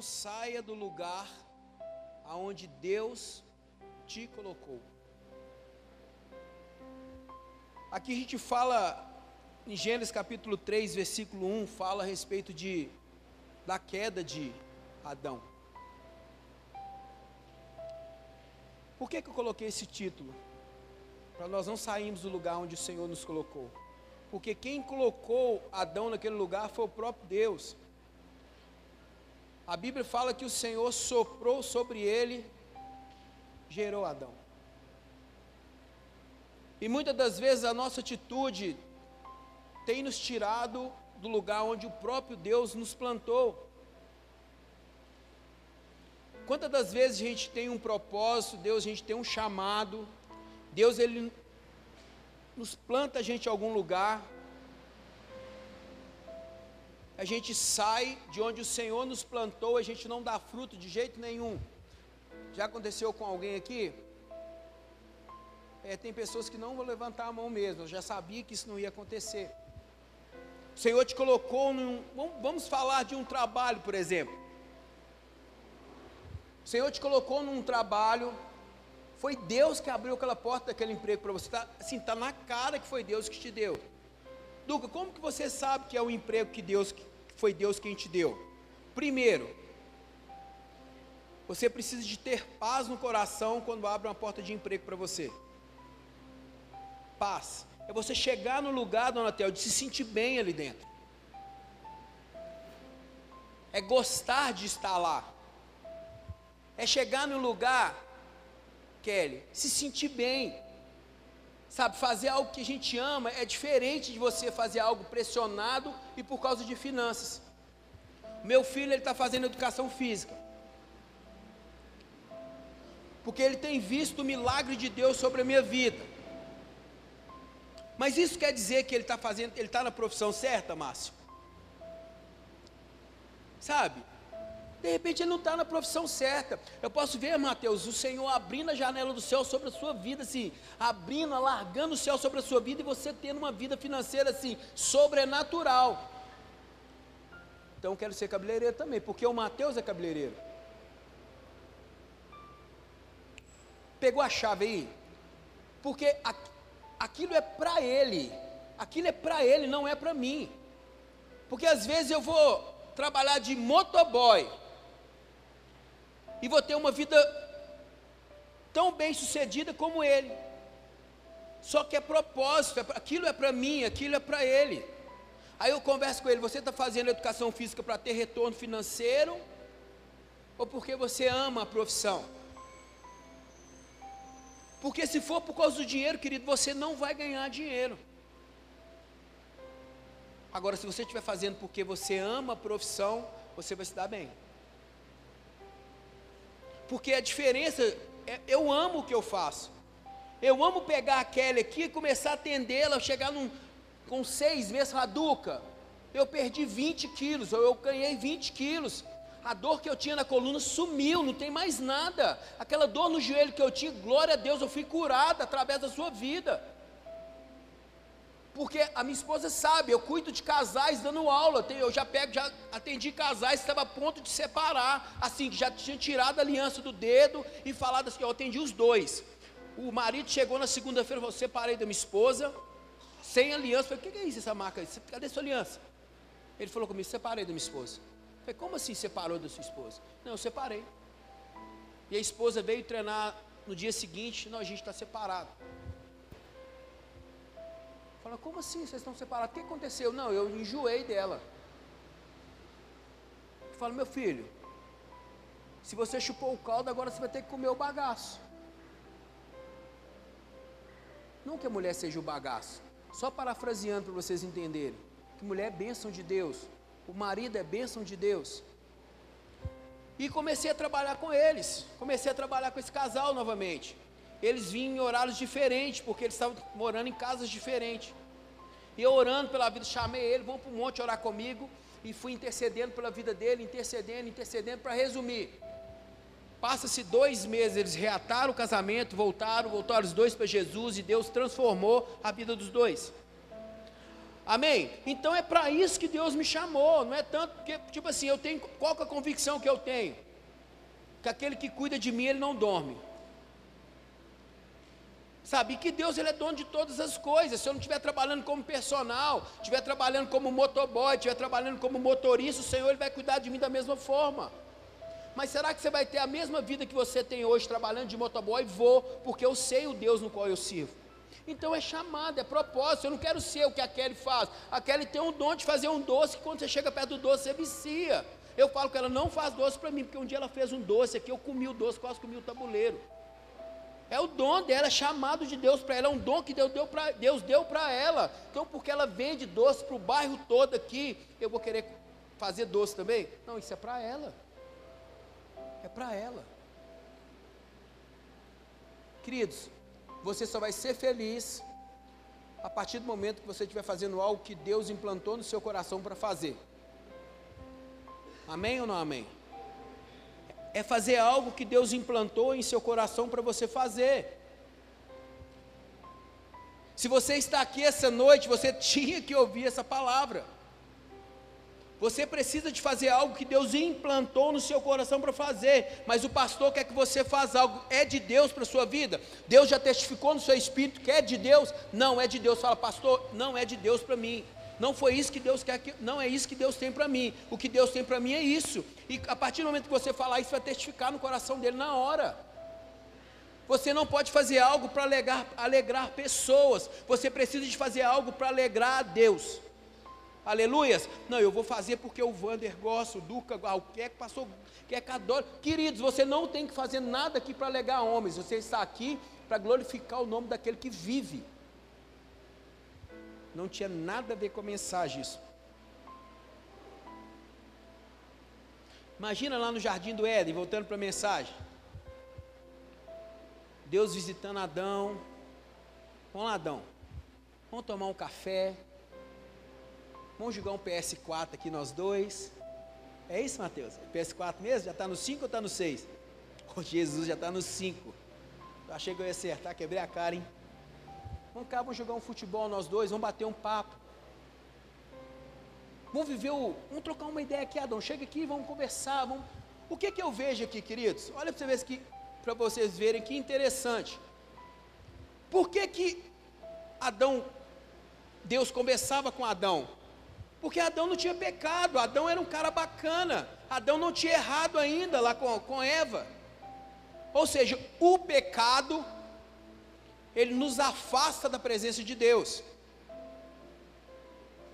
não saia do lugar aonde Deus te colocou. Aqui a gente fala em Gênesis capítulo 3, versículo 1, fala a respeito de da queda de Adão. Por que, que eu coloquei esse título? Para nós não sairmos do lugar onde o Senhor nos colocou. Porque quem colocou Adão naquele lugar foi o próprio Deus. A Bíblia fala que o Senhor soprou sobre ele, gerou Adão. E muitas das vezes a nossa atitude tem nos tirado do lugar onde o próprio Deus nos plantou. Quantas das vezes a gente tem um propósito, Deus, a gente tem um chamado, Deus ele nos planta a gente em algum lugar, a gente sai de onde o Senhor nos plantou, a gente não dá fruto de jeito nenhum. Já aconteceu com alguém aqui? É, tem pessoas que não vão levantar a mão mesmo, eu já sabia que isso não ia acontecer. O Senhor te colocou num. Vamos falar de um trabalho, por exemplo. O Senhor te colocou num trabalho, foi Deus que abriu aquela porta daquele emprego para você. Tá, assim, está na cara que foi Deus que te deu. Duca, como que você sabe que é o emprego que Deus foi Deus quem te deu? Primeiro, você precisa de ter paz no coração quando abre uma porta de emprego para você. Paz. É você chegar no lugar, dona Tel, de se sentir bem ali dentro. É gostar de estar lá é chegar no lugar, Kelly, se sentir bem. Sabe, fazer algo que a gente ama é diferente de você fazer algo pressionado e por causa de finanças. Meu filho ele está fazendo educação física. Porque ele tem visto o milagre de Deus sobre a minha vida. Mas isso quer dizer que ele está fazendo, ele está na profissão certa, Márcio? Sabe? De repente ele não está na profissão certa. Eu posso ver, Mateus, o Senhor abrindo a janela do céu sobre a sua vida, assim, abrindo, alargando o céu sobre a sua vida e você tendo uma vida financeira assim, sobrenatural. Então eu quero ser cabeleireiro também, porque o Mateus é cabeleireiro. Pegou a chave aí? Porque aquilo é para ele. Aquilo é para ele, não é para mim. Porque às vezes eu vou trabalhar de motoboy e vou ter uma vida tão bem sucedida como ele. Só que é propósito, é aquilo é para mim, aquilo é para ele. Aí eu converso com ele: você está fazendo educação física para ter retorno financeiro? Ou porque você ama a profissão? Porque se for por causa do dinheiro, querido, você não vai ganhar dinheiro. Agora, se você estiver fazendo porque você ama a profissão, você vai se dar bem porque a diferença, é, eu amo o que eu faço. Eu amo pegar a Kelly aqui e começar a atendê-la, chegar num, com seis meses, Raduca, eu perdi 20 quilos, ou eu ganhei 20 quilos. A dor que eu tinha na coluna sumiu, não tem mais nada. Aquela dor no joelho que eu tinha, glória a Deus, eu fui curada através da sua vida. Porque a minha esposa sabe, eu cuido de casais dando aula. Eu já pego, já atendi casais que estavam a ponto de separar, assim, que já tinha tirado a aliança do dedo e falado assim: eu atendi os dois. O marido chegou na segunda-feira e falou: separei da minha esposa, sem aliança. Eu falei: o que é isso, essa marca? Cadê sua aliança? Ele falou comigo: separei da minha esposa. Eu falei: como assim separou da sua esposa? Não, eu separei. E a esposa veio treinar no dia seguinte, não, a gente está separado. Fala, como assim? Vocês estão separados? O que aconteceu? Não, eu enjoei dela. Fala, meu filho, se você chupou o caldo, agora você vai ter que comer o bagaço. Não que a mulher seja o bagaço, só parafraseando para vocês entenderem. Que mulher é bênção de Deus, o marido é bênção de Deus. E comecei a trabalhar com eles, comecei a trabalhar com esse casal novamente eles vinham em horários diferentes, porque eles estavam morando em casas diferentes. E eu orando pela vida, chamei ele, vamos para o monte orar comigo, e fui intercedendo pela vida dele, intercedendo, intercedendo, para resumir. Passa-se dois meses, eles reataram o casamento, voltaram, voltaram os dois para Jesus, e Deus transformou a vida dos dois. Amém? Então é para isso que Deus me chamou, não é tanto porque, tipo assim, eu tenho, qual é a convicção que eu tenho? Que aquele que cuida de mim, ele não dorme. Sabe, que Deus ele é dono de todas as coisas. Se eu não estiver trabalhando como personal, estiver trabalhando como motoboy, estiver trabalhando como motorista, o Senhor ele vai cuidar de mim da mesma forma. Mas será que você vai ter a mesma vida que você tem hoje trabalhando de motoboy? Vou, porque eu sei o Deus no qual eu sirvo. Então é chamado, é propósito. Eu não quero ser o que a Kelly faz. A Kelly tem um dom de fazer um doce que quando você chega perto do doce você vicia. Eu falo que ela não faz doce para mim, porque um dia ela fez um doce aqui, eu comi o doce, quase comi o tabuleiro. É o dom dela, é chamado de Deus para ela, é um dom que Deus deu para Deus deu para ela. Então, porque ela vende doce para o bairro todo aqui, eu vou querer fazer doce também? Não, isso é para ela. É para ela. Queridos, você só vai ser feliz a partir do momento que você estiver fazendo algo que Deus implantou no seu coração para fazer. Amém ou não amém? É fazer algo que Deus implantou em seu coração para você fazer. Se você está aqui essa noite, você tinha que ouvir essa palavra. Você precisa de fazer algo que Deus implantou no seu coração para fazer, mas o pastor quer que você faça algo, é de Deus para a sua vida? Deus já testificou no seu espírito que é de Deus? Não é de Deus. Fala, pastor, não é de Deus para mim. Não foi isso que Deus quer que, não é isso que Deus tem para mim. O que Deus tem para mim é isso. E a partir do momento que você falar isso, vai testificar no coração dele na hora. Você não pode fazer algo para alegrar, alegrar pessoas. Você precisa de fazer algo para alegrar a Deus. Aleluias. Não, eu vou fazer porque o Vander gosta, o Duca, ah, o que é que passou, é que adora. Queridos, você não tem que fazer nada aqui para alegar homens. Você está aqui para glorificar o nome daquele que vive. Não tinha nada a ver com a mensagem isso. Imagina lá no jardim do Éden, voltando para a mensagem. Deus visitando Adão. Vamos lá, Adão. Vamos tomar um café. Vamos jogar um PS4 aqui nós dois. É isso, Mateus? PS4 mesmo? Já está no 5 ou está no 6? Oh, Jesus já está no 5. Eu achei que eu ia acertar, quebrei a cara, hein? Vamos cá, vamos jogar um futebol nós dois, vamos bater um papo. Vamos viver o. Vamos trocar uma ideia aqui, Adão. Chega aqui, vamos conversar. Vamos... O que, que eu vejo aqui, queridos? Olha para vocês, que, vocês verem que interessante. Por que, que Adão, Deus conversava com Adão? Porque Adão não tinha pecado, Adão era um cara bacana, Adão não tinha errado ainda lá com, com Eva. Ou seja, o pecado ele nos afasta da presença de Deus.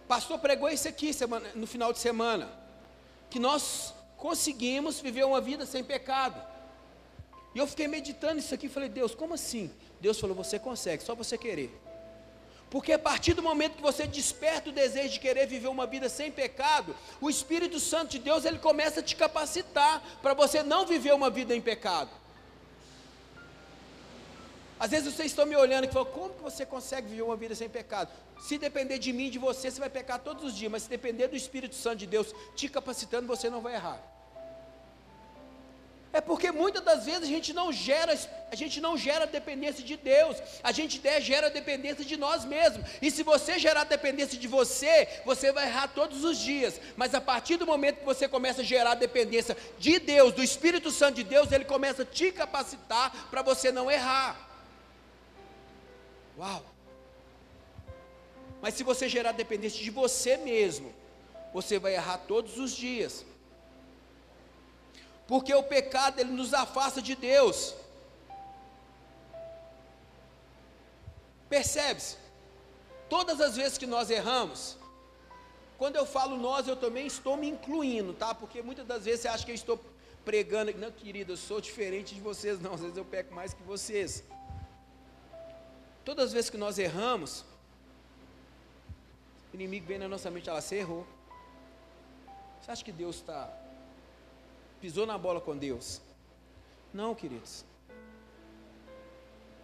Pastor pregou isso aqui semana, no final de semana, que nós conseguimos viver uma vida sem pecado. E eu fiquei meditando isso aqui e falei, Deus, como assim? Deus falou, você consegue, só você querer. Porque a partir do momento que você desperta o desejo de querer viver uma vida sem pecado, o Espírito Santo de Deus ele começa a te capacitar para você não viver uma vida em pecado. Às vezes vocês estão me olhando e falam, como que você consegue viver uma vida sem pecado? Se depender de mim, de você, você vai pecar todos os dias, mas se depender do Espírito Santo de Deus te capacitando, você não vai errar. É porque muitas das vezes a gente não gera, a gente não gera dependência de Deus, a gente gera dependência de nós mesmos. E se você gerar dependência de você, você vai errar todos os dias. Mas a partir do momento que você começa a gerar dependência de Deus, do Espírito Santo de Deus, ele começa a te capacitar para você não errar. Uau! Mas se você gerar dependência de você mesmo, você vai errar todos os dias. Porque o pecado ele nos afasta de Deus. Percebe-se? Todas as vezes que nós erramos, quando eu falo nós, eu também estou me incluindo, tá? Porque muitas das vezes você acha que eu estou pregando, não, querida, eu sou diferente de vocês, não, às vezes eu peco mais que vocês. Todas as vezes que nós erramos, o inimigo vem na nossa mente, ela se errou. Você acha que Deus está. pisou na bola com Deus? Não, queridos.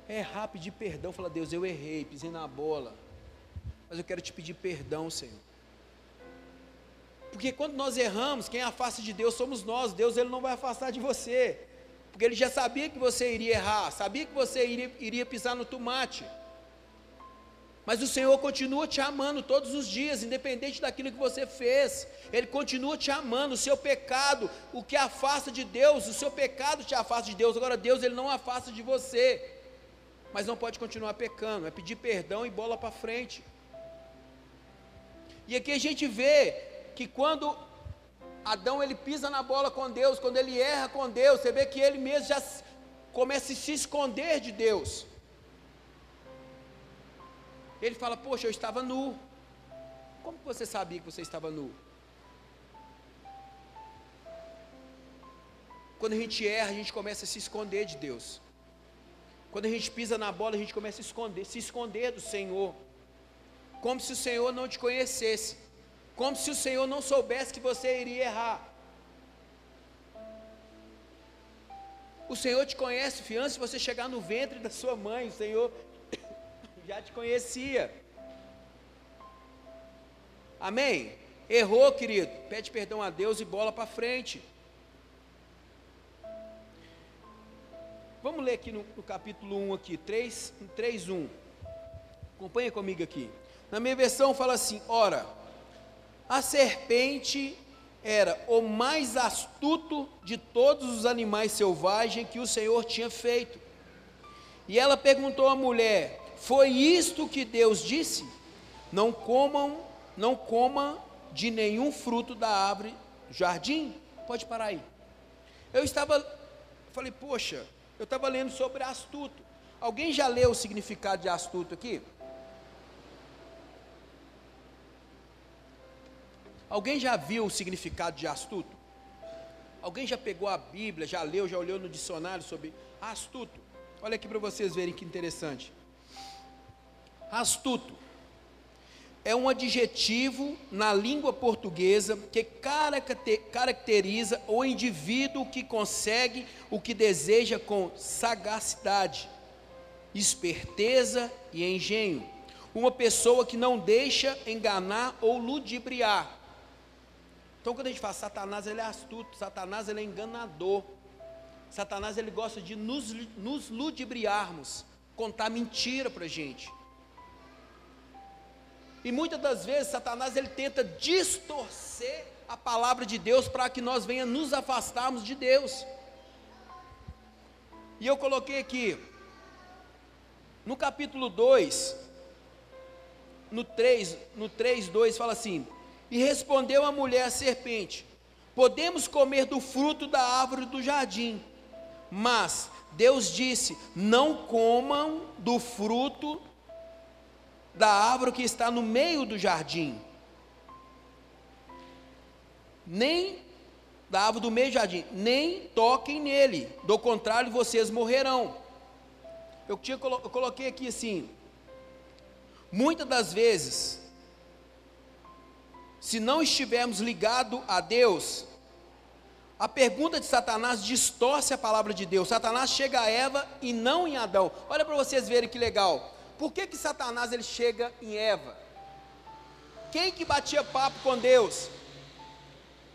É errar, pedir perdão, falar, Deus, eu errei, pisei na bola. Mas eu quero te pedir perdão, Senhor. Porque quando nós erramos, quem afasta de Deus somos nós. Deus ele não vai afastar de você. Porque ele já sabia que você iria errar, sabia que você iria, iria pisar no tomate. Mas o Senhor continua te amando todos os dias, independente daquilo que você fez. Ele continua te amando. O seu pecado, o que afasta de Deus, o seu pecado te afasta de Deus. Agora Deus ele não afasta de você. Mas não pode continuar pecando, é pedir perdão e bola para frente. E aqui a gente vê que quando Adão ele pisa na bola com Deus, quando ele erra com Deus, você vê que ele mesmo já começa a se esconder de Deus. Ele fala: Poxa, eu estava nu. Como você sabia que você estava nu? Quando a gente erra, a gente começa a se esconder de Deus. Quando a gente pisa na bola, a gente começa a esconder, se esconder do Senhor. Como se o Senhor não te conhecesse. Como se o Senhor não soubesse que você iria errar. O Senhor te conhece, filho, antes de você chegar no ventre da sua mãe, o Senhor já te conhecia. Amém? Errou, querido. Pede perdão a Deus e bola para frente. Vamos ler aqui no, no, capítulo 1 aqui, 3, 3, 1. Acompanha comigo aqui. Na minha versão fala assim: ora, a serpente era o mais astuto de todos os animais selvagens que o Senhor tinha feito. E ela perguntou à mulher: foi isto que Deus disse? Não comam, não coma de nenhum fruto da árvore jardim. Pode parar aí. Eu estava, falei, poxa, eu estava lendo sobre astuto. Alguém já leu o significado de astuto aqui? Alguém já viu o significado de astuto? Alguém já pegou a Bíblia, já leu, já olhou no dicionário sobre astuto? Olha aqui para vocês verem que interessante. Astuto é um adjetivo na língua portuguesa que caracteriza o indivíduo que consegue o que deseja com sagacidade, esperteza e engenho. Uma pessoa que não deixa enganar ou ludibriar. Então, quando a gente fala Satanás, ele é astuto, Satanás, ele é enganador. Satanás, ele gosta de nos, nos ludibriarmos, contar mentira para a gente. E muitas das vezes Satanás ele tenta distorcer a palavra de Deus para que nós venha nos afastarmos de Deus. E eu coloquei aqui no capítulo 2, no 3, no 3, 2 fala assim: "E respondeu a mulher à serpente: Podemos comer do fruto da árvore do jardim, mas Deus disse: Não comam do fruto da árvore que está no meio do jardim. Nem da árvore do meio do jardim, nem toquem nele, do contrário vocês morrerão. Eu, tinha, eu coloquei aqui assim, muitas das vezes, se não estivermos ligados a Deus, a pergunta de Satanás distorce a palavra de Deus. Satanás chega a Eva e não em Adão. Olha para vocês verem que legal. Por que que Satanás ele chega em Eva? Quem que batia papo com Deus?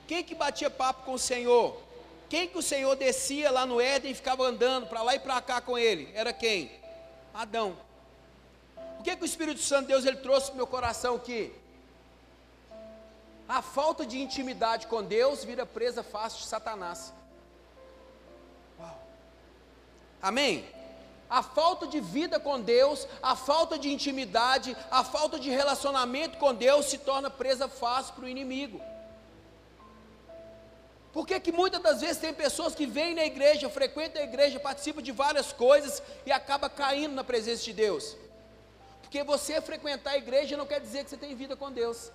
Quem que batia papo com o Senhor? Quem que o Senhor descia lá no Éden e ficava andando para lá e para cá com ele? Era quem? Adão. O que que o Espírito Santo de Deus ele trouxe para meu coração aqui? A falta de intimidade com Deus vira presa fácil de Satanás. Uau. Amém? A falta de vida com Deus, a falta de intimidade, a falta de relacionamento com Deus se torna presa fácil para o inimigo. Por que, que muitas das vezes tem pessoas que vêm na igreja, frequentam a igreja, participam de várias coisas e acaba caindo na presença de Deus? Porque você frequentar a igreja não quer dizer que você tem vida com Deus.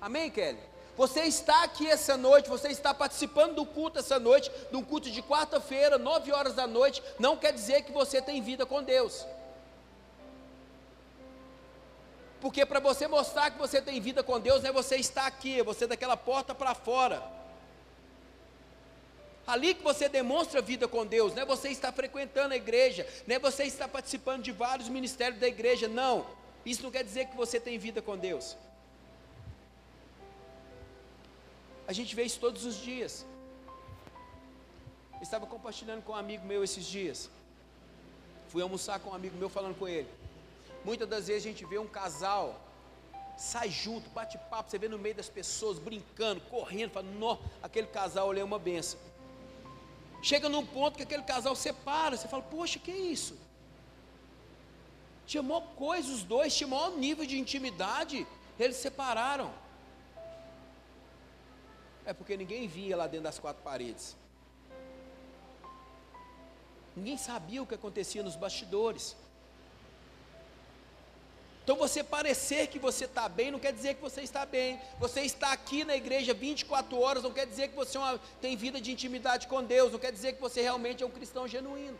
Amém, Kelly? Você está aqui essa noite, você está participando do culto essa noite, de um culto de quarta-feira, nove horas da noite, não quer dizer que você tem vida com Deus. Porque para você mostrar que você tem vida com Deus, não é você estar aqui, é você daquela porta para fora. Ali que você demonstra vida com Deus, não é você estar frequentando a igreja, não é você estar participando de vários ministérios da igreja, não. Isso não quer dizer que você tem vida com Deus. A gente vê isso todos os dias. Eu estava compartilhando com um amigo meu esses dias. Fui almoçar com um amigo meu falando com ele. Muitas das vezes a gente vê um casal, sai junto, bate papo, você vê no meio das pessoas, brincando, correndo, fala, nó, aquele casal ali é uma benção. Chega num ponto que aquele casal separa, você fala, poxa, que é isso? Tinha maior coisa os dois, tinha maior nível de intimidade, eles separaram. É porque ninguém via lá dentro das quatro paredes. Ninguém sabia o que acontecia nos bastidores. Então você parecer que você está bem não quer dizer que você está bem. Você está aqui na igreja 24 horas não quer dizer que você é tem vida de intimidade com Deus, não quer dizer que você realmente é um cristão genuíno.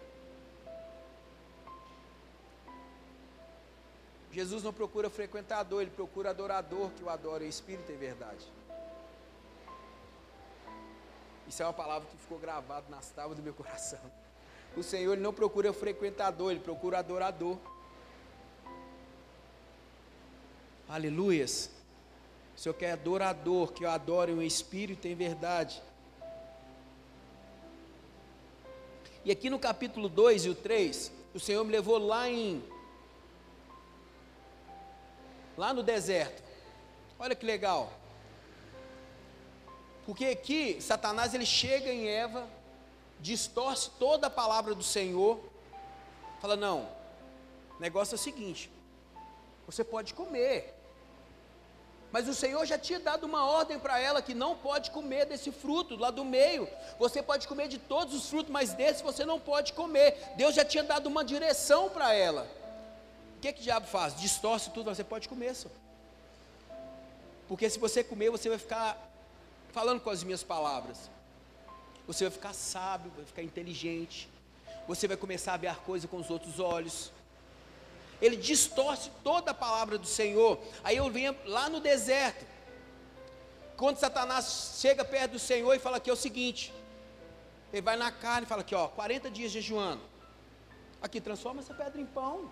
Jesus não procura frequentador, ele procura adorador que o adora em espírito e verdade. Isso é uma palavra que ficou gravada nas tábuas do meu coração. O Senhor ele não procura frequentador, ele procura adorador. Aleluias. O Senhor quer adorador, que eu adore em espírito e em verdade. E aqui no capítulo 2 e o 3, o Senhor me levou lá em lá no deserto. Olha que legal. Porque aqui Satanás ele chega em Eva distorce toda a palavra do Senhor, fala: não, o negócio é o seguinte: você pode comer, mas o Senhor já tinha dado uma ordem para ela que não pode comer desse fruto lá do meio. Você pode comer de todos os frutos, mas desse você não pode comer. Deus já tinha dado uma direção para ela. O que, que o diabo faz? Distorce tudo, você pode comer só. Porque se você comer, você vai ficar falando com as minhas palavras você vai ficar sábio, vai ficar inteligente, você vai começar a ver a coisa com os outros olhos. Ele distorce toda a palavra do Senhor. Aí eu venho lá no deserto. Quando Satanás chega perto do Senhor e fala que é o seguinte: ele vai na carne e fala aqui, ó, 40 dias jejuando. Aqui, transforma essa pedra em pão.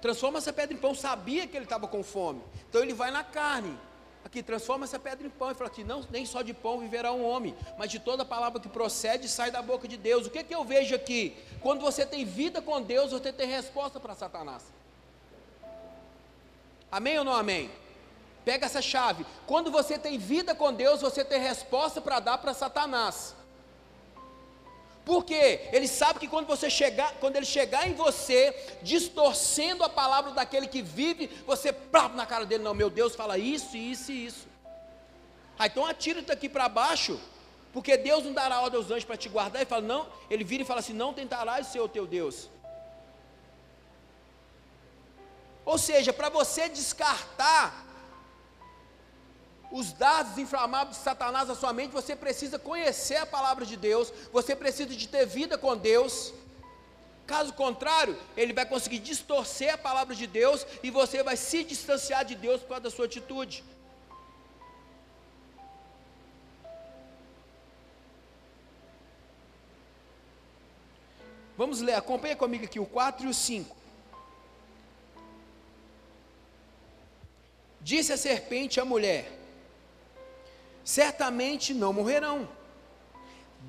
Transforma essa pedra em pão. Sabia que ele estava com fome. Então ele vai na carne aqui, transforma essa pedra em pão e fala que não, nem só de pão viverá um homem, mas de toda palavra que procede sai da boca de Deus. O que, que eu vejo aqui? Quando você tem vida com Deus, você tem resposta para Satanás. Amém ou não amém? Pega essa chave. Quando você tem vida com Deus, você tem resposta para dar para Satanás. Porque ele sabe que quando você chegar, quando ele chegar em você, distorcendo a palavra daquele que vive, você pá, na cara dele, não, meu Deus, fala isso, isso e isso. Ah, então atira isso aqui para baixo, porque Deus não dará ordem aos anjos para te guardar, e fala, não, ele vira e fala assim, não tentarás ser o teu Deus. Ou seja, para você descartar os dados inflamados de Satanás na sua mente, você precisa conhecer a palavra de Deus, você precisa de ter vida com Deus. Caso contrário, ele vai conseguir distorcer a palavra de Deus e você vai se distanciar de Deus por causa da sua atitude. Vamos ler, acompanha comigo aqui o 4 e o 5. Disse a serpente à mulher: certamente não morrerão.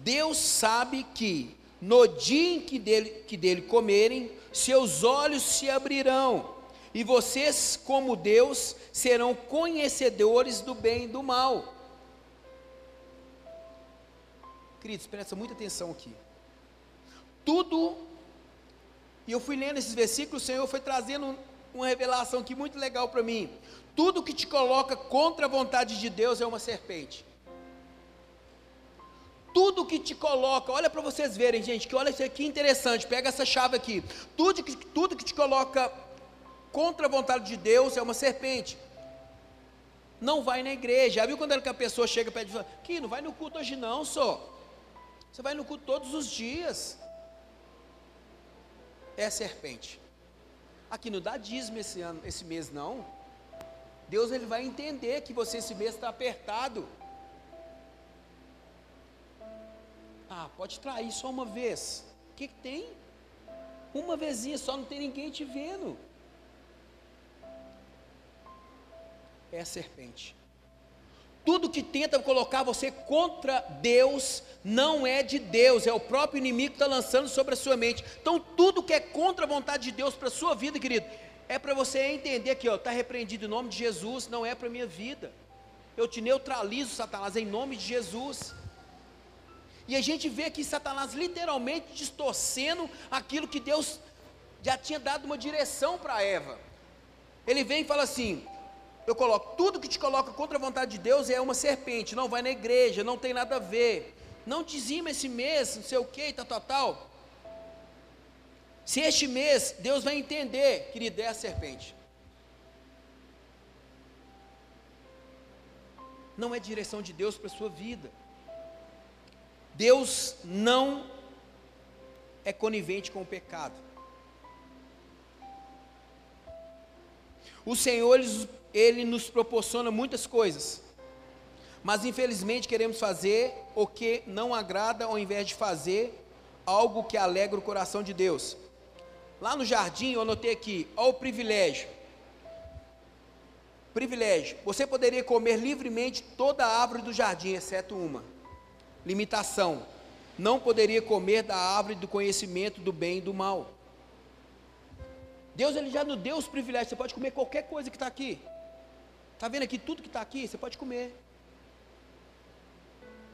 Deus sabe que no dia em que dele, que dele comerem, seus olhos se abrirão, e vocês, como Deus, serão conhecedores do bem e do mal. Queridos, presta muita atenção aqui. Tudo, e eu fui lendo esses versículos, o Senhor foi trazendo uma revelação aqui muito legal para mim. Tudo que te coloca contra a vontade de Deus é uma serpente. Tudo que te coloca, olha para vocês verem, gente, que olha isso aqui interessante, pega essa chave aqui. Tudo que, tudo que te coloca contra a vontade de Deus é uma serpente. Não vai na igreja. Já viu quando a pessoa chega e pede, que não vai no culto hoje não, só. Você vai no culto todos os dias. É serpente. Aqui não dá dízimo esse ano, esse mês não. Deus ele vai entender que você esse mês está apertado. Ah, pode trair só uma vez. O que, que tem? Uma vezinha só, não tem ninguém te vendo. É a serpente. Tudo que tenta colocar você contra Deus não é de Deus, é o próprio inimigo que está lançando sobre a sua mente. Então, tudo que é contra a vontade de Deus para a sua vida, querido, é para você entender que está repreendido em nome de Jesus, não é para a minha vida. Eu te neutralizo, Satanás, em nome de Jesus. E a gente vê aqui Satanás literalmente distorcendo aquilo que Deus já tinha dado uma direção para Eva. Ele vem e fala assim: eu coloco tudo que te coloca contra a vontade de Deus é uma serpente, não vai na igreja, não tem nada a ver, não dizima esse mês, não sei o que, tal, tal, tal. Se este mês Deus vai entender, querido, é a serpente. Não é direção de Deus para a sua vida. Deus não é conivente com o pecado. O Senhor, ele nos proporciona muitas coisas, mas infelizmente queremos fazer o que não agrada ao invés de fazer algo que alegra o coração de Deus. Lá no jardim, eu anotei aqui, olha o privilégio. Privilégio. Você poderia comer livremente toda a árvore do jardim, exceto uma. Limitação. Não poderia comer da árvore do conhecimento do bem e do mal. Deus ele já nos deu os privilégios. Você pode comer qualquer coisa que está aqui. Está vendo aqui tudo que está aqui? Você pode comer.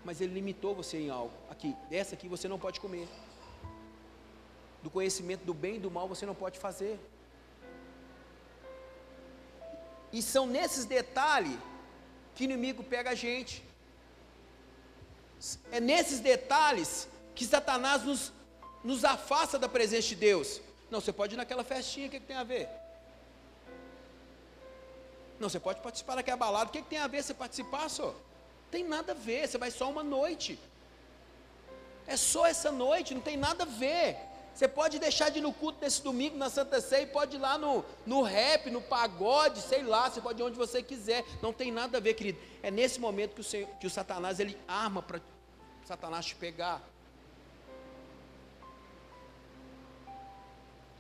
Mas ele limitou você em algo. Aqui, essa aqui você não pode comer. Do conhecimento do bem e do mal você não pode fazer. E são nesses detalhes que o inimigo pega a gente. É nesses detalhes que Satanás nos, nos afasta da presença de Deus. Não, você pode ir naquela festinha, o que, que tem a ver? Não, você pode participar daquela balada, o que, que tem a ver você participar só? Tem nada a ver, você vai só uma noite. É só essa noite, não tem nada a ver. Você pode deixar de ir no culto nesse domingo, na Santa Ceia, pode ir lá no, no rap, no pagode, sei lá, você pode ir onde você quiser. Não tem nada a ver, querido. É nesse momento que o, Senhor, que o Satanás, ele arma para Satanás te pegar.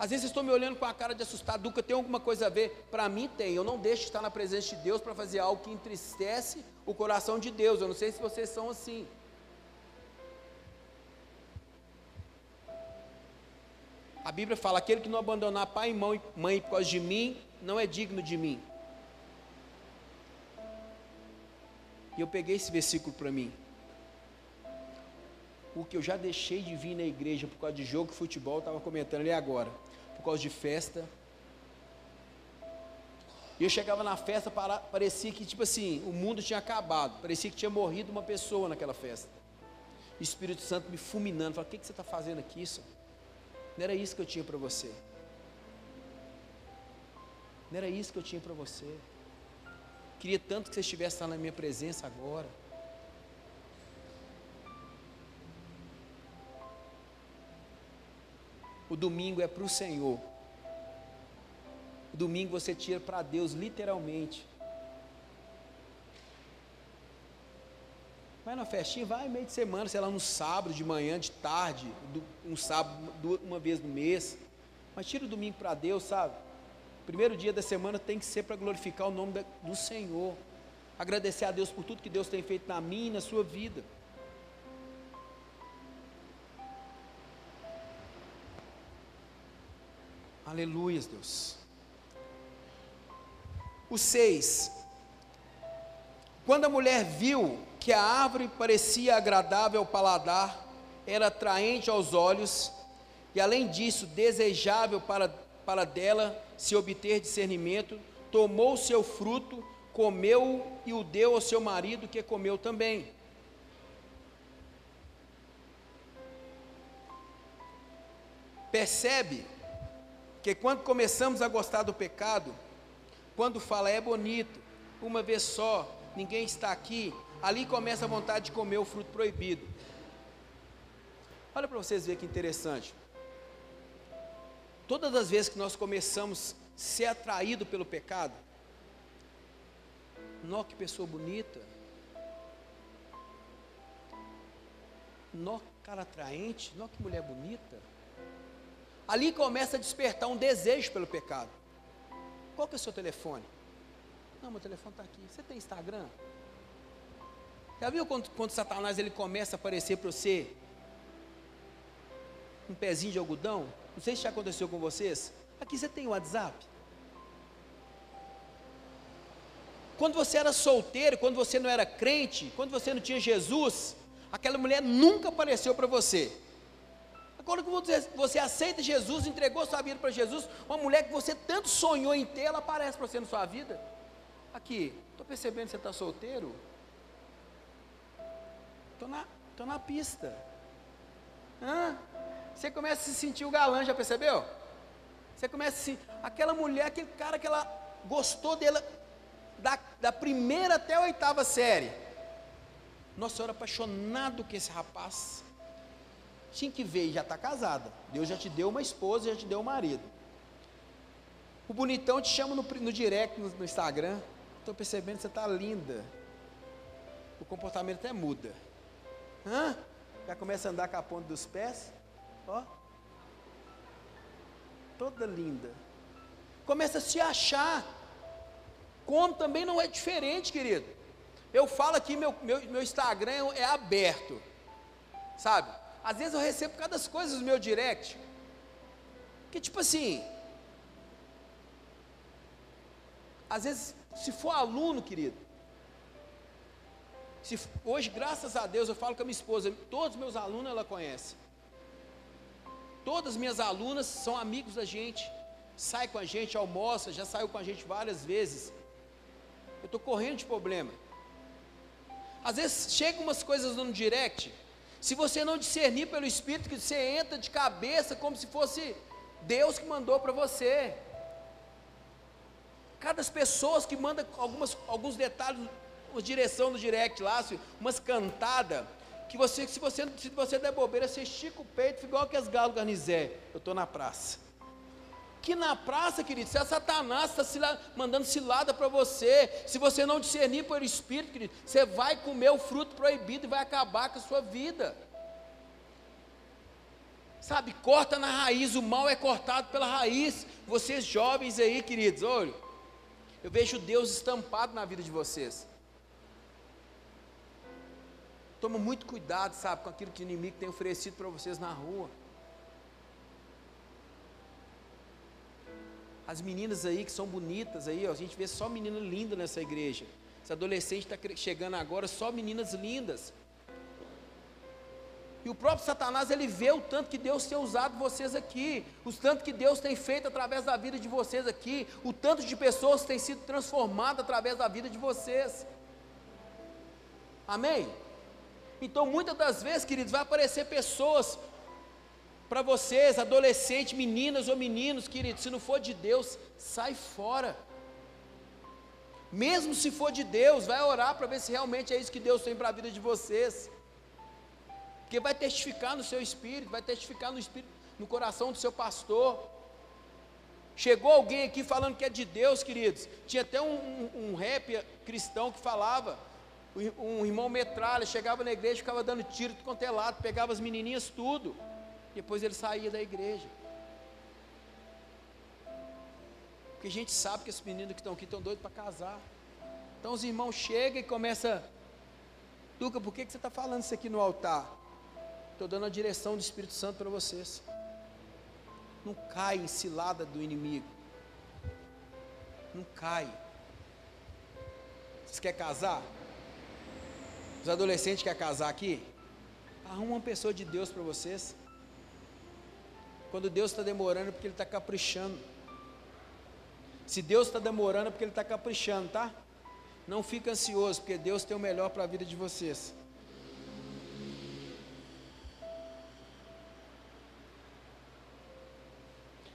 Às vezes estou me olhando com a cara de assustado, Duca, tem alguma coisa a ver? Para mim tem, eu não deixo de estar na presença de Deus para fazer algo que entristece o coração de Deus. Eu não sei se vocês são assim. A Bíblia fala: aquele que não abandonar pai e mãe, por causa de mim, não é digno de mim. E eu peguei esse versículo para mim. Porque eu já deixei de vir na igreja por causa de jogo de futebol, estava comentando ali agora, por causa de festa. E eu chegava na festa, parecia que, tipo assim, o mundo tinha acabado, parecia que tinha morrido uma pessoa naquela festa. O Espírito Santo me fulminando, falava: O que, que você está fazendo aqui, senhor? Não era isso que eu tinha para você. Não era isso que eu tinha para você. Queria tanto que você estivesse lá na minha presença agora. O domingo é para o Senhor. O domingo você tira para Deus, literalmente. Vai na festinha, vai meio de semana, sei lá, no sábado, de manhã, de tarde, um sábado, uma vez no mês. Mas tira o domingo para Deus, sabe? Primeiro dia da semana tem que ser para glorificar o nome do Senhor. Agradecer a Deus por tudo que Deus tem feito na minha e na sua vida. Aleluia, Deus. O 6. Quando a mulher viu que a árvore parecia agradável ao paladar, era atraente aos olhos, e além disso, desejável para, para dela se obter discernimento, tomou seu fruto, comeu e o deu ao seu marido, que comeu também. Percebe que quando começamos a gostar do pecado, quando fala é bonito, uma vez só, ninguém está aqui, ali começa a vontade de comer o fruto proibido. Olha para vocês verem que interessante. Todas as vezes que nós começamos a ser atraído pelo pecado, nó que pessoa bonita, nó cara atraente, nó que mulher bonita. Ali começa a despertar um desejo pelo pecado. Qual que é o seu telefone? Não, meu telefone está aqui. Você tem Instagram? Já viu quando, quando Satanás ele começa a aparecer para você um pezinho de algodão? Não sei se já aconteceu com vocês. Aqui você tem o WhatsApp. Quando você era solteiro, quando você não era crente, quando você não tinha Jesus, aquela mulher nunca apareceu para você. Agora que você aceita Jesus, entregou sua vida para Jesus, uma mulher que você tanto sonhou em ter, ela aparece para você na sua vida. Aqui, estou percebendo que você está solteiro? Estou na, tô na pista. Hã? Você começa a se sentir o galã, já percebeu? Você começa a se aquela mulher, aquele cara que ela gostou dela da, da primeira até a oitava série. Nossa, eu era apaixonado com esse rapaz. Tinha que ver, já está casada. Deus já te deu uma esposa, já te deu um marido. O bonitão te chama no, no direct, no, no Instagram. Estou percebendo que você está linda. O comportamento até muda. Hã? Já começa a andar com a ponta dos pés. Ó. Toda linda. Começa a se achar. Como também não é diferente, querido. Eu falo aqui, meu, meu, meu Instagram é aberto. Sabe? Às vezes eu recebo cada coisas no meu direct. Que tipo assim. Às vezes, se for aluno, querido. Se, hoje, graças a Deus, eu falo com a minha esposa, todos os meus alunos ela conhece. Todas as minhas alunas são amigos da gente, sai com a gente, almoça, já saiu com a gente várias vezes. Eu estou correndo de problema. Às vezes chegam umas coisas no direct, se você não discernir pelo Espírito, que você entra de cabeça como se fosse Deus que mandou para você. Cada pessoas que manda algumas, alguns detalhes, uma direção no direct lá, umas cantadas, que você, se você, se você der bobeira, você estica o peito, igual que as galos garnizé. Eu estou na praça. Que na praça, querido, se a Satanás está mandando cilada para você, se você não discernir pelo Espírito, querido, você vai comer o fruto proibido e vai acabar com a sua vida. Sabe, corta na raiz, o mal é cortado pela raiz. Vocês jovens aí, queridos, olha, eu vejo Deus estampado na vida de vocês. Toma muito cuidado, sabe, com aquilo que o inimigo tem oferecido para vocês na rua. As meninas aí que são bonitas aí, ó, a gente vê só menina linda nessa igreja. Esse adolescente está chegando agora, só meninas lindas. E o próprio Satanás, ele vê o tanto que Deus tem usado vocês aqui, o tanto que Deus tem feito através da vida de vocês aqui, o tanto de pessoas que têm sido transformadas através da vida de vocês. Amém? Então, muitas das vezes, queridos, vai aparecer pessoas para vocês, adolescentes, meninas ou meninos, queridos, se não for de Deus, sai fora. Mesmo se for de Deus, vai orar para ver se realmente é isso que Deus tem para a vida de vocês. Porque vai testificar no seu espírito, vai testificar no espírito, no coração do seu pastor. Chegou alguém aqui falando que é de Deus, queridos. Tinha até um, um, um rap cristão que falava um irmão metralha, chegava na igreja, ficava dando tiro de quanto é lado, pegava as menininhas tudo. Depois ele saía da igreja. Porque a gente sabe que esses meninos que estão aqui estão doidos para casar. Então os irmãos chegam e começam. Duca, por que, que você está falando isso aqui no altar? Estou dando a direção do Espírito Santo para vocês. Não cai em cilada do inimigo. Não cai. Você quer casar? Os adolescentes querem casar aqui? Arruma uma pessoa de Deus para vocês. Quando Deus está demorando é porque Ele está caprichando. Se Deus está demorando é porque Ele está caprichando, tá? Não fica ansioso, porque Deus tem o melhor para a vida de vocês.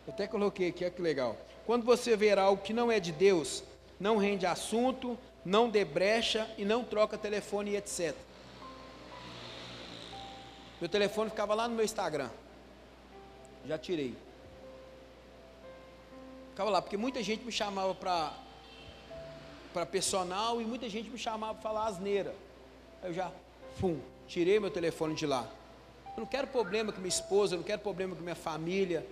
Eu até coloquei aqui, olha que legal. Quando você ver algo que não é de Deus, não rende assunto, não dê brecha e não troca telefone e etc. Meu telefone ficava lá no meu Instagram. Já tirei. Ficava lá, porque muita gente me chamava para para personal e muita gente me chamava para falar asneira. Aí eu já, fum, tirei meu telefone de lá. Eu não quero problema com minha esposa, eu não quero problema com minha família.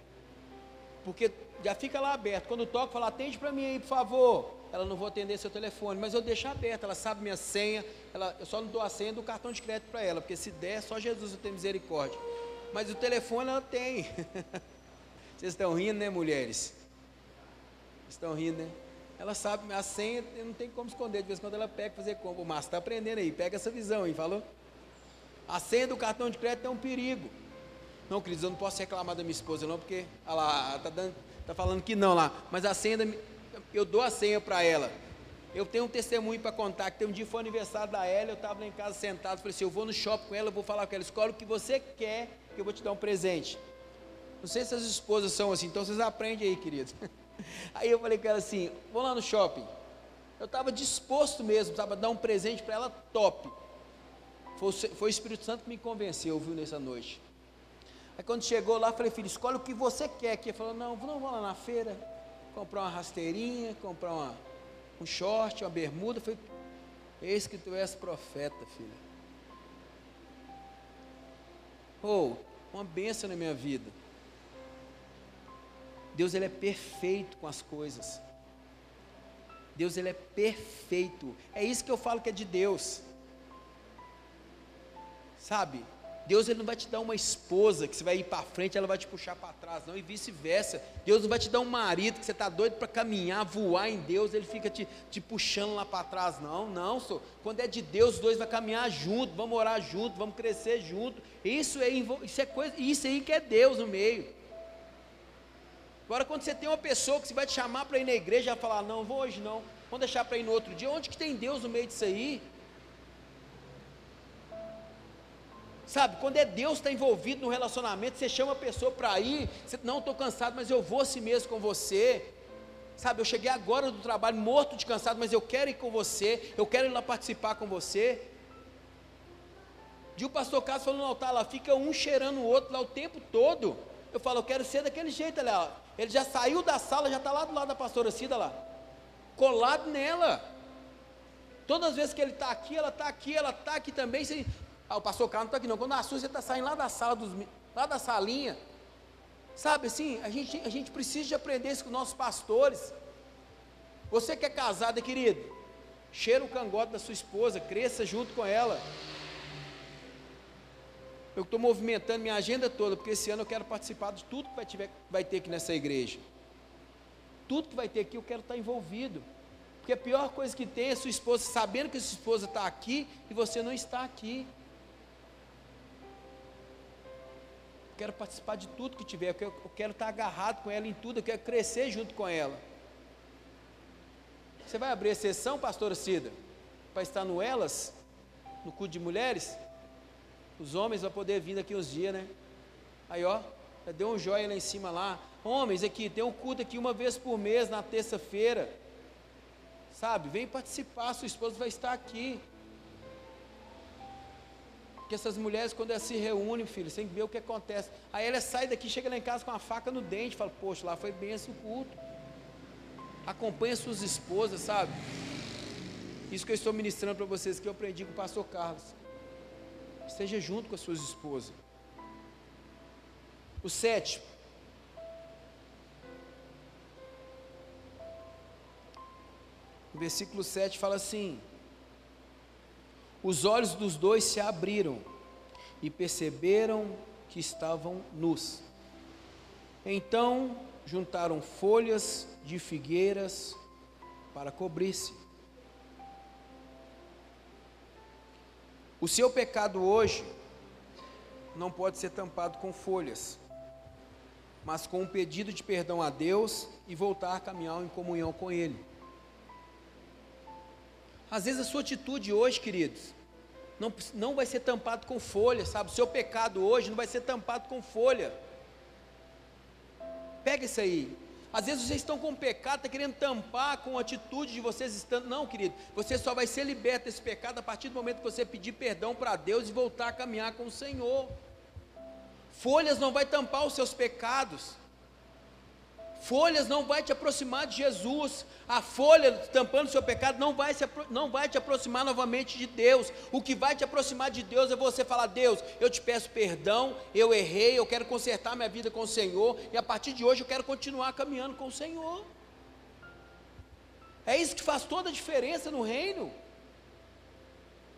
Porque já fica lá aberto. Quando toca, fala, atende para mim aí, por favor. Ela não vou atender seu telefone, mas eu deixo aberto, ela sabe minha senha, ela, eu só não dou a senha do cartão de crédito para ela, porque se der, só Jesus tem misericórdia. Mas o telefone ela tem. Vocês estão rindo, né, mulheres? Estão rindo, né? Ela sabe, a senha não tem como esconder, de vez em quando ela pega fazer compra. O Márcio está aprendendo aí, pega essa visão aí, falou? A senha do cartão de crédito é um perigo. Não, queridos, eu não posso reclamar da minha esposa, não, porque ela está tá falando que não lá. Mas a senha, da, eu dou a senha para ela. Eu tenho um testemunho para contar, que tem um dia foi aniversário da Ela, eu estava lá em casa sentado, falei assim, eu vou no shopping com ela, eu vou falar com ela, escolhe o que você quer, que eu vou te dar um presente. Não sei se as esposas são assim, então vocês aprendem aí, queridos. Aí eu falei com ela assim, vamos lá no shopping. Eu estava disposto mesmo, estava dar um presente para ela top. Foi, foi, o Espírito Santo que me convenceu, viu, nessa noite. Aí quando chegou lá, falei, filho, escolhe o que você quer aqui. Ele falou, não, não vou lá na feira, comprar uma rasteirinha, comprar uma, um short, uma bermuda. Falei, eis que tu és profeta, filha. Ou, oh, uma benção na minha vida. Deus ele é perfeito com as coisas. Deus ele é perfeito. É isso que eu falo que é de Deus. Sabe? Deus ele não vai te dar uma esposa que você vai ir para frente, ela vai te puxar para trás, não, e vice-versa. Deus não vai te dar um marido que você está doido para caminhar, voar em Deus, ele fica te, te puxando lá para trás, não, não, sou. quando é de Deus, os dois vão caminhar junto, vamos orar junto, vamos crescer junto. Isso é, isso é coisa, isso aí que é Deus no meio. Agora, quando você tem uma pessoa que você vai te chamar para ir na igreja, vai falar, não, vou hoje não, vamos deixar para ir no outro dia, onde que tem Deus no meio disso aí? Sabe, quando é Deus está envolvido no relacionamento, você chama a pessoa para ir, você, não estou cansado, mas eu vou assim mesmo com você. Sabe, eu cheguei agora do trabalho morto de cansado, mas eu quero ir com você, eu quero ir lá participar com você. E o pastor Carlos falou no altar lá, fica um cheirando o outro lá o tempo todo. Eu falo, eu quero ser daquele jeito, Ele já saiu da sala, já está lá do lado da pastora Cida lá, colado nela. Todas as vezes que ele está aqui, ela está aqui, ela está aqui também. Ah, o pastor Carlos não está aqui não. Quando a você está saindo lá da sala, dos, lá da salinha. Sabe assim, a gente, a gente precisa de aprender isso com nossos pastores. Você que é casada, querido, cheira o cangote da sua esposa, cresça junto com ela. Eu estou movimentando minha agenda toda, porque esse ano eu quero participar de tudo que vai, tiver, vai ter aqui nessa igreja. Tudo que vai ter aqui eu quero estar envolvido. Porque a pior coisa que tem é sua esposa sabendo que sua esposa está aqui e você não está aqui. Eu quero participar de tudo que tiver, eu quero, eu quero estar agarrado com ela em tudo, eu quero crescer junto com ela. Você vai abrir a sessão, pastora Cida, para estar no Elas, no culto de mulheres? Os homens vão poder vir daqui uns dias, né? Aí, ó, já deu um joia lá em cima lá. Homens, aqui, tem um culto aqui uma vez por mês, na terça-feira. Sabe, vem participar, sua esposa vai estar aqui. Porque essas mulheres, quando elas se reúnem, filho, você tem que ver o que acontece. Aí ela sai daqui, chega lá em casa com a faca no dente, fala, poxa, lá foi bem esse culto. Acompanha suas esposas, sabe? Isso que eu estou ministrando para vocês, que eu aprendi com o pastor Carlos. Esteja junto com as suas esposas. O sétimo. O versículo 7 fala assim: Os olhos dos dois se abriram e perceberam que estavam nus. Então juntaram folhas de figueiras para cobrir-se. O seu pecado hoje não pode ser tampado com folhas, mas com um pedido de perdão a Deus e voltar a caminhar em comunhão com Ele. Às vezes a sua atitude hoje, queridos, não, não vai ser tampado com folha, sabe? O seu pecado hoje não vai ser tampado com folha. Pega isso aí. Às vezes vocês estão com pecado, está querendo tampar com a atitude de vocês estando. Não, querido, você só vai ser liberto desse pecado a partir do momento que você pedir perdão para Deus e voltar a caminhar com o Senhor. Folhas não vai tampar os seus pecados. Folhas não vai te aproximar de Jesus. A folha tampando o seu pecado não vai, se, não vai te aproximar novamente de Deus. O que vai te aproximar de Deus é você falar: Deus, eu te peço perdão, eu errei, eu quero consertar minha vida com o Senhor. E a partir de hoje eu quero continuar caminhando com o Senhor. É isso que faz toda a diferença no reino.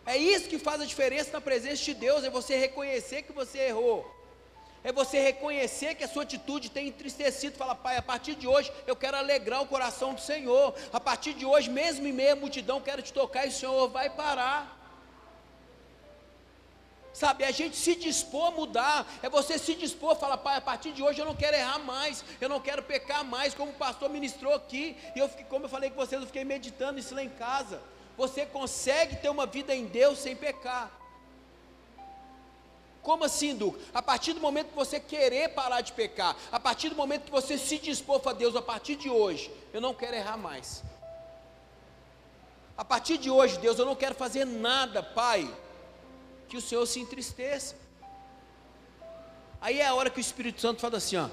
É isso que faz a diferença na presença de Deus, é você reconhecer que você errou. É você reconhecer que a sua atitude tem entristecido, fala, pai, a partir de hoje eu quero alegrar o coração do Senhor. A partir de hoje, mesmo em meio à multidão, quero te tocar e o Senhor vai parar. Sabe, é a gente se dispor a mudar, é você se dispor a falar, pai, a partir de hoje eu não quero errar mais, eu não quero pecar mais, como o pastor ministrou aqui, e eu fiquei, como eu falei com vocês, eu fiquei meditando isso lá em casa. Você consegue ter uma vida em Deus sem pecar. Como assim, Duca? A partir do momento que você querer parar de pecar, a partir do momento que você se dispor para Deus, a partir de hoje, eu não quero errar mais. A partir de hoje, Deus, eu não quero fazer nada, Pai, que o Senhor se entristeça. Aí é a hora que o Espírito Santo fala assim, ó,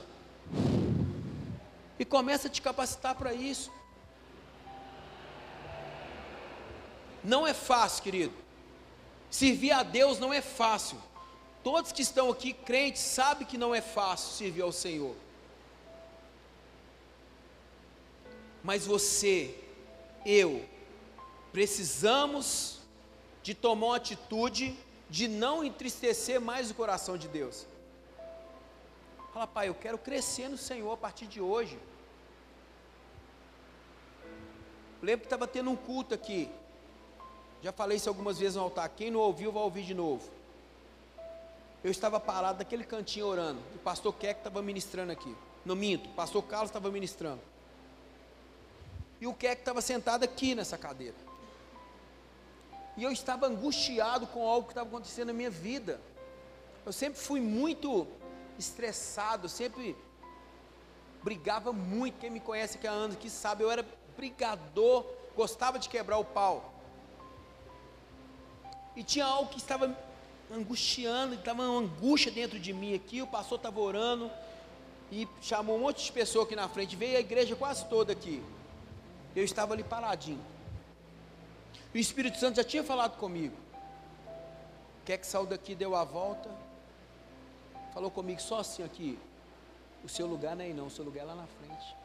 e começa a te capacitar para isso. Não é fácil, querido. Servir a Deus não é fácil. Todos que estão aqui crentes sabem que não é fácil servir ao Senhor. Mas você, eu, precisamos de tomar uma atitude de não entristecer mais o coração de Deus. Fala, pai, eu quero crescer no Senhor a partir de hoje. lembro que estava tendo um culto aqui. Já falei isso algumas vezes no altar. Quem não ouviu, vai ouvir de novo. Eu estava parado naquele cantinho orando. O pastor Keck estava ministrando aqui. No minto, o pastor Carlos estava ministrando. E o Keck estava sentado aqui nessa cadeira. E eu estava angustiado com algo que estava acontecendo na minha vida. Eu sempre fui muito estressado, sempre brigava muito. Quem me conhece aqui há anos que sabe, eu era brigador, gostava de quebrar o pau. E tinha algo que estava angustiando, estava uma angústia dentro de mim aqui. O pastor estava orando e chamou um monte de pessoa aqui na frente. Veio a igreja quase toda aqui. Eu estava ali paradinho. O Espírito Santo já tinha falado comigo. Quer que saiu daqui, deu a volta. Falou comigo só assim aqui. O seu lugar não é aí não, o seu lugar é lá na frente.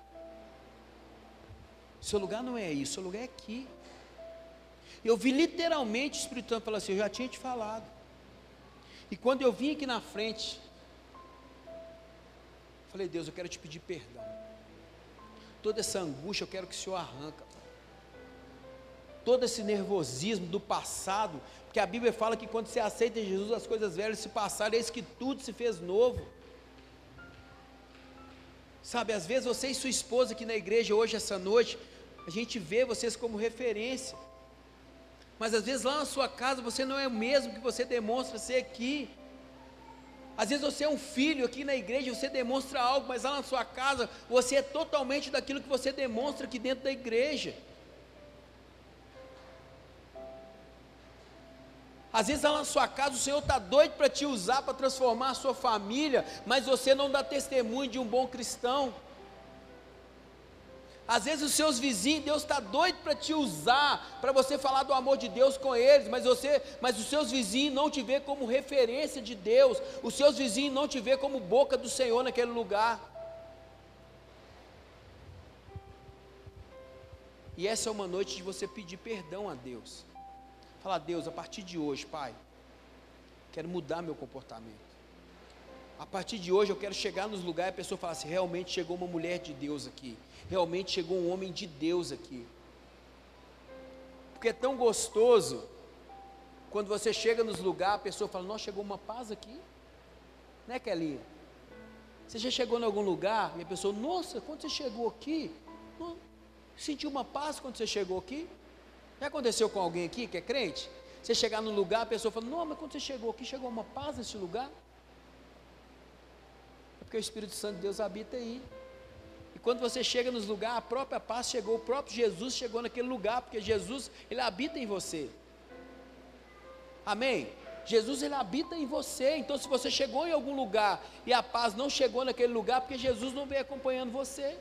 O seu lugar não é aí, o seu lugar é aqui. Eu vi literalmente o Espírito Santo falar assim: Eu já tinha te falado. E quando eu vim aqui na frente, falei: Deus, eu quero te pedir perdão. Toda essa angústia eu quero que o Senhor arranca. Todo esse nervosismo do passado, porque a Bíblia fala que quando você aceita Jesus, as coisas velhas se passaram, eis que tudo se fez novo. Sabe, às vezes você e sua esposa aqui na igreja hoje, essa noite, a gente vê vocês como referência. Mas às vezes lá na sua casa você não é o mesmo que você demonstra ser aqui. Às vezes você é um filho aqui na igreja, você demonstra algo, mas lá na sua casa você é totalmente daquilo que você demonstra aqui dentro da igreja. Às vezes lá na sua casa o Senhor está doido para te usar para transformar a sua família, mas você não dá testemunho de um bom cristão. Às vezes os seus vizinhos, Deus está doido para te usar, para você falar do amor de Deus com eles, mas você, mas os seus vizinhos não te vê como referência de Deus, os seus vizinhos não te vê como boca do Senhor naquele lugar. E essa é uma noite de você pedir perdão a Deus. Falar, Deus, a partir de hoje, Pai, quero mudar meu comportamento. A partir de hoje eu quero chegar nos lugares e a pessoa falar assim: realmente chegou uma mulher de Deus aqui realmente chegou um homem de Deus aqui. Porque é tão gostoso quando você chega nos lugares, a pessoa fala: Nossa, chegou uma paz aqui. Né, Kelly? Você já chegou em algum lugar e a pessoa, nossa, quando você chegou aqui, sentiu uma paz quando você chegou aqui? Já aconteceu com alguém aqui que é crente? Você chegar num lugar, a pessoa fala, não, mas quando você chegou aqui, chegou uma paz nesse lugar? É porque o Espírito Santo de Deus habita aí. E quando você chega nos lugares, a própria paz chegou, o próprio Jesus chegou naquele lugar, porque Jesus, ele habita em você. Amém? Jesus ele habita em você. Então, se você chegou em algum lugar e a paz não chegou naquele lugar, porque Jesus não veio acompanhando você.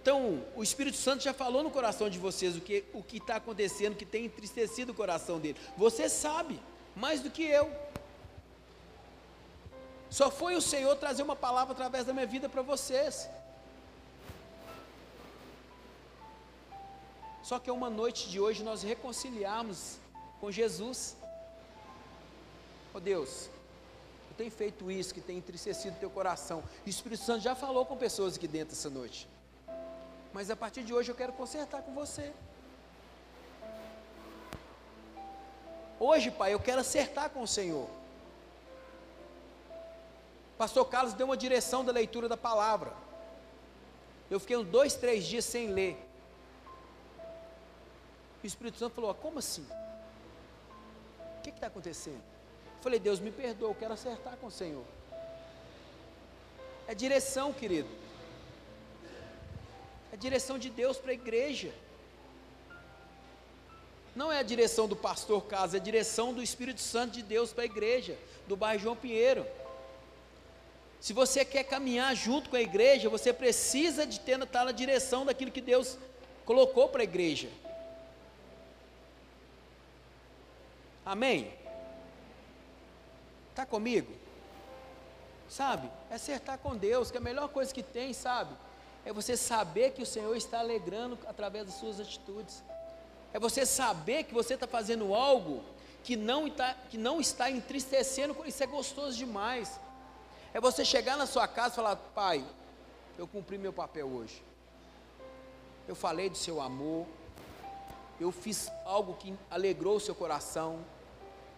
Então, o Espírito Santo já falou no coração de vocês o que o está acontecendo, que tem entristecido o coração dele. Você sabe, mais do que eu. Só foi o Senhor trazer uma palavra através da minha vida para vocês. Só que é uma noite de hoje nós reconciliarmos com Jesus. Oh Deus, eu tenho feito isso que tem entristecido teu coração. O Espírito Santo já falou com pessoas aqui dentro essa noite. Mas a partir de hoje eu quero consertar com você. Hoje, Pai, eu quero acertar com o Senhor. Pastor Carlos deu uma direção da leitura da palavra. Eu fiquei uns dois, três dias sem ler. E o Espírito Santo falou: Como assim? O que está acontecendo? Eu falei: Deus, me perdoa, eu quero acertar com o Senhor. É direção, querido. É direção de Deus para a igreja. Não é a direção do pastor Casa, é a direção do Espírito Santo de Deus para a igreja, do bairro João Pinheiro. Se você quer caminhar junto com a igreja, você precisa de ter, estar na direção daquilo que Deus colocou para a igreja. Amém? Está comigo? Sabe? É acertar com Deus, que é a melhor coisa que tem, sabe? É você saber que o Senhor está alegrando através das suas atitudes. É você saber que você está fazendo algo que não, está, que não está entristecendo, isso é gostoso demais. É você chegar na sua casa e falar: Pai, eu cumpri meu papel hoje. Eu falei do seu amor. Eu fiz algo que alegrou o seu coração.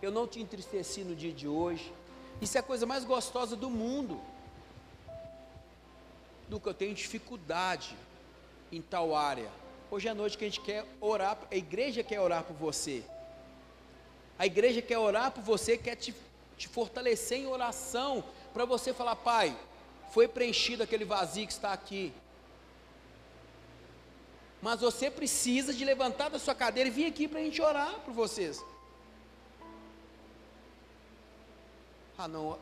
Eu não te entristeci no dia de hoje. Isso é a coisa mais gostosa do mundo. Nunca eu tenho dificuldade em tal área. Hoje à noite que a gente quer orar, a igreja quer orar por você. A igreja quer orar por você, quer te, te fortalecer em oração, para você falar, pai, foi preenchido aquele vazio que está aqui. Mas você precisa de levantar da sua cadeira e vir aqui para a gente orar por vocês. Ah, não.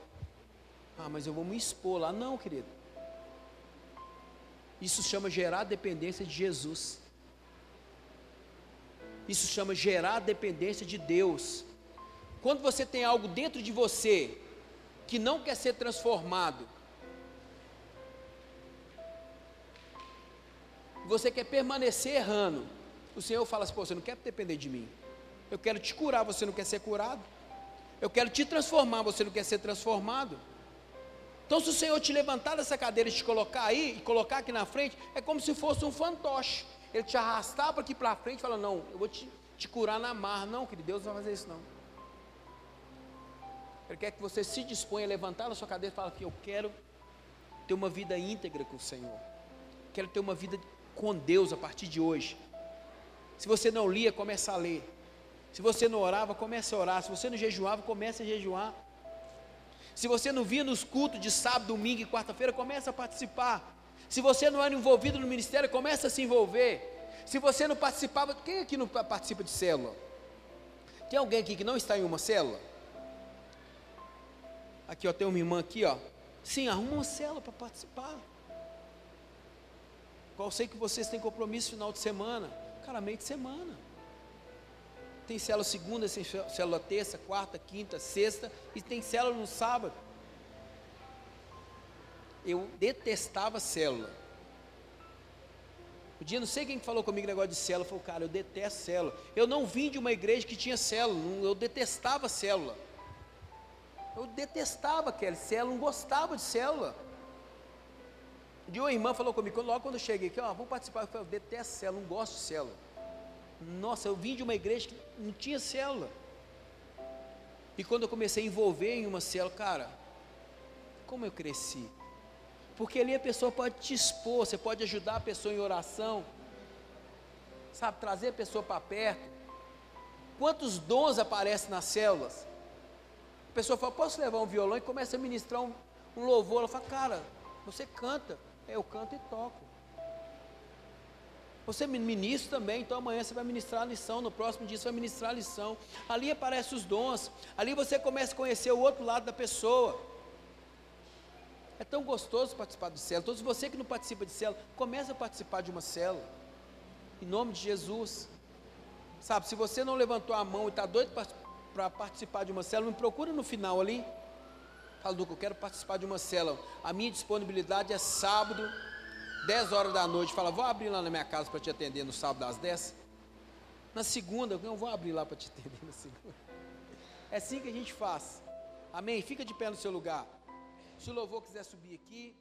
Ah, mas eu vou me expor lá. Não, querido. Isso chama gerar dependência de Jesus. Isso chama gerar dependência de Deus. Quando você tem algo dentro de você que não quer ser transformado, você quer permanecer errando, o Senhor fala assim: Pô, você não quer depender de mim. Eu quero te curar, você não quer ser curado. Eu quero te transformar, você não quer ser transformado. Então, se o Senhor te levantar dessa cadeira e te colocar aí, e colocar aqui na frente, é como se fosse um fantoche. Ele te arrastar para aqui para frente e fala: Não, eu vou te, te curar na mar. Não, querido, Deus não vai fazer isso não. Ele quer que você se disponha a levantar da sua cadeira e falar que eu quero ter uma vida íntegra com o Senhor. Quero ter uma vida com Deus a partir de hoje. Se você não lia, comece a ler. Se você não orava, comece a orar. Se você não jejuava, comece a jejuar. Se você não via nos cultos de sábado, domingo e quarta-feira, comece a participar. Se você não era envolvido no ministério, comece a se envolver. Se você não participava, quem aqui não participa de célula? Tem alguém aqui que não está em uma célula? Aqui, ó, tem uma irmã aqui, ó. Sim, arruma uma célula para participar. Qual sei que vocês têm compromisso final de semana? Cara, meio de semana tem célula segunda, tem célula terça, quarta, quinta, sexta, e tem célula no sábado. Eu detestava célula. O dia, não sei quem falou comigo negócio de célula, falou, cara, eu detesto célula. Eu não vim de uma igreja que tinha célula, eu detestava célula. Eu detestava aquela célula, não gostava de célula. Dia uma irmã falou comigo, logo quando eu cheguei aqui, ó, vamos participar, eu falei, eu detesto célula, não gosto de célula. Nossa, eu vim de uma igreja que não tinha célula. E quando eu comecei a envolver em uma célula, cara, como eu cresci. Porque ali a pessoa pode te expor, você pode ajudar a pessoa em oração, sabe, trazer a pessoa para perto. Quantos dons aparecem nas células? A pessoa fala, posso levar um violão e começa a ministrar um, um louvor. Ela fala, cara, você canta. É, eu canto e toco. Você ministra também, então amanhã você vai ministrar a lição, no próximo dia você vai ministrar a lição. Ali aparecem os dons, ali você começa a conhecer o outro lado da pessoa. É tão gostoso participar de célula. Se você que não participa de célula, comece a participar de uma célula. Em nome de Jesus. Sabe, se você não levantou a mão e está doido para participar de uma célula, me procura no final ali. Fala, Duca, eu quero participar de uma célula. A minha disponibilidade é sábado, 10 horas da noite. Fala, vou abrir lá na minha casa para te atender no sábado às 10. Na segunda, eu vou abrir lá para te atender na segunda. É assim que a gente faz. Amém? Fica de pé no seu lugar. Se o louvor quiser subir aqui.